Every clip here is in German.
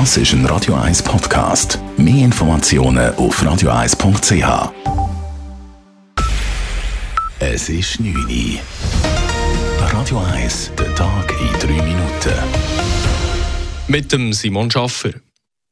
Das ist ein Radio 1 Podcast. Mehr Informationen auf radio1.ch. Es ist 9 Uhr. Radio 1, der Tag in 3 Minuten. Mit dem Simon Schaffer.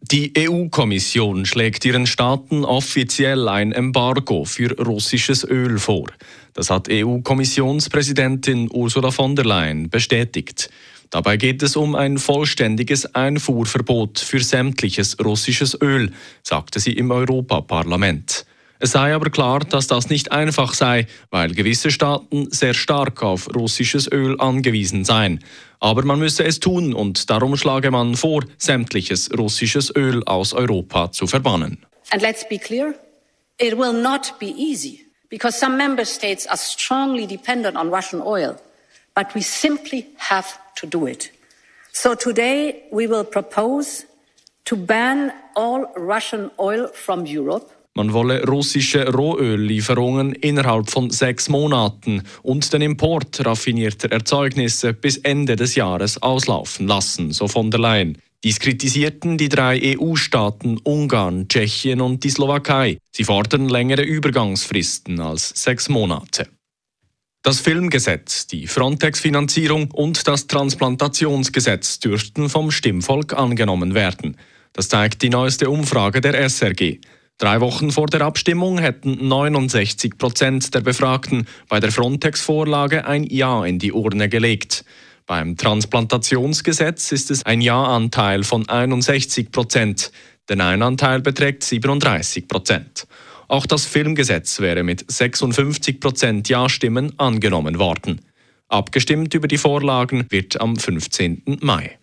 Die EU-Kommission schlägt ihren Staaten offiziell ein Embargo für russisches Öl vor. Das hat EU-Kommissionspräsidentin Ursula von der Leyen bestätigt. Dabei geht es um ein vollständiges Einfuhrverbot für sämtliches russisches Öl, sagte sie im Europaparlament. Es sei aber klar, dass das nicht einfach sei, weil gewisse Staaten sehr stark auf russisches Öl angewiesen seien. Aber man müsse es tun und darum schlage man vor, sämtliches russisches Öl aus Europa zu verbannen. And let's be clear, it will not be easy because some member states are strongly dependent on Russian oil, but we simply have to do it. So today we will propose to ban all Russian oil from Europe. Man wolle russische Rohöllieferungen innerhalb von sechs Monaten und den Import raffinierter Erzeugnisse bis Ende des Jahres auslaufen lassen, so von der Leyen. Dies kritisierten die drei EU-Staaten Ungarn, Tschechien und die Slowakei. Sie fordern längere Übergangsfristen als sechs Monate. Das Filmgesetz, die Frontex-Finanzierung und das Transplantationsgesetz dürften vom Stimmvolk angenommen werden. Das zeigt die neueste Umfrage der SRG. Drei Wochen vor der Abstimmung hätten 69 Prozent der Befragten bei der Frontex-Vorlage ein Ja in die Urne gelegt. Beim Transplantationsgesetz ist es ein Ja-Anteil von 61 Prozent. Der Nein-Anteil beträgt 37 Prozent. Auch das Filmgesetz wäre mit 56 Prozent Ja-Stimmen angenommen worden. Abgestimmt über die Vorlagen wird am 15. Mai.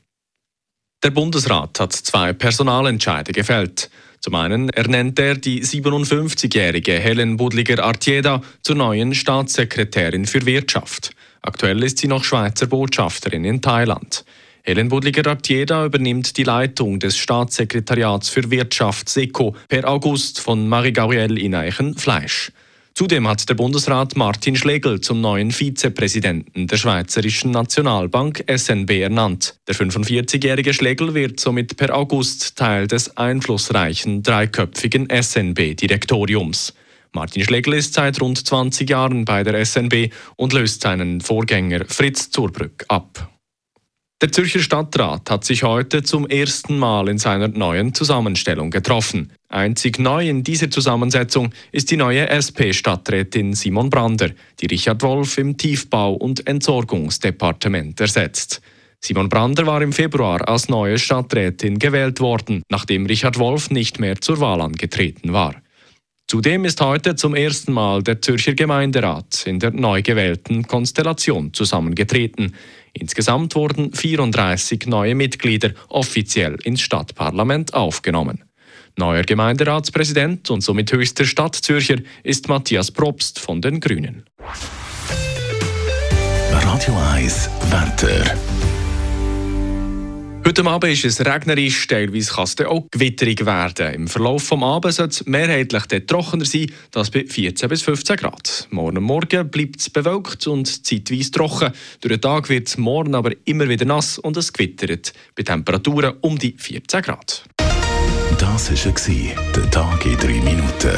Der Bundesrat hat zwei Personalentscheide gefällt. Zum einen ernennt er die 57-jährige Helen Budliger-Artieda zur neuen Staatssekretärin für Wirtschaft. Aktuell ist sie noch Schweizer Botschafterin in Thailand. Helen Budliger-Artieda übernimmt die Leitung des Staatssekretariats für Wirtschaft SECO per August von Marie-Gabrielle Ineichen-Fleisch. Zudem hat der Bundesrat Martin Schlegel zum neuen Vizepräsidenten der Schweizerischen Nationalbank SNB ernannt. Der 45-jährige Schlegel wird somit per August Teil des einflussreichen dreiköpfigen SNB-Direktoriums. Martin Schlegel ist seit rund 20 Jahren bei der SNB und löst seinen Vorgänger Fritz Zurbrück ab. Der Zürcher Stadtrat hat sich heute zum ersten Mal in seiner neuen Zusammenstellung getroffen. Einzig neu in dieser Zusammensetzung ist die neue SP-Stadträtin Simon Brander, die Richard Wolf im Tiefbau- und Entsorgungsdepartement ersetzt. Simon Brander war im Februar als neue Stadträtin gewählt worden, nachdem Richard Wolf nicht mehr zur Wahl angetreten war. Zudem ist heute zum ersten Mal der Zürcher Gemeinderat in der neu gewählten Konstellation zusammengetreten. Insgesamt wurden 34 neue Mitglieder offiziell ins Stadtparlament aufgenommen. Neuer Gemeinderatspräsident und somit höchster Stadtzürcher ist Matthias Probst von den Grünen. Radio 1 Wetter. Heute Abend ist es regnerisch, teilweise kann es auch gewitterig werden. Im Verlauf des Abends soll es mehrheitlich trockener sein, das bei 14 bis 15 Grad. Morgen Morgen bleibt es bewölkt und zeitweise trocken. Durch den Tag wird es morgen aber immer wieder nass und es gewittert, bei Temperaturen um die 14 Grad. Das war der Tag in 3 Minuten.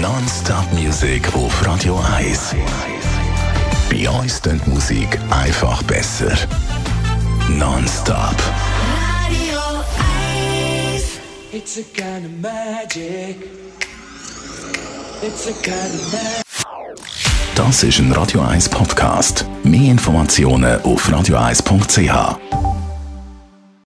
Non-Stop-Musik auf Radio 1. Bei uns klingt Musik einfach besser. Non-stop. Radio 1. It's a kind of magic. It's a kind of magic. Das ist ein Radio 1 Podcast. Mehr Informationen auf radio1.ch.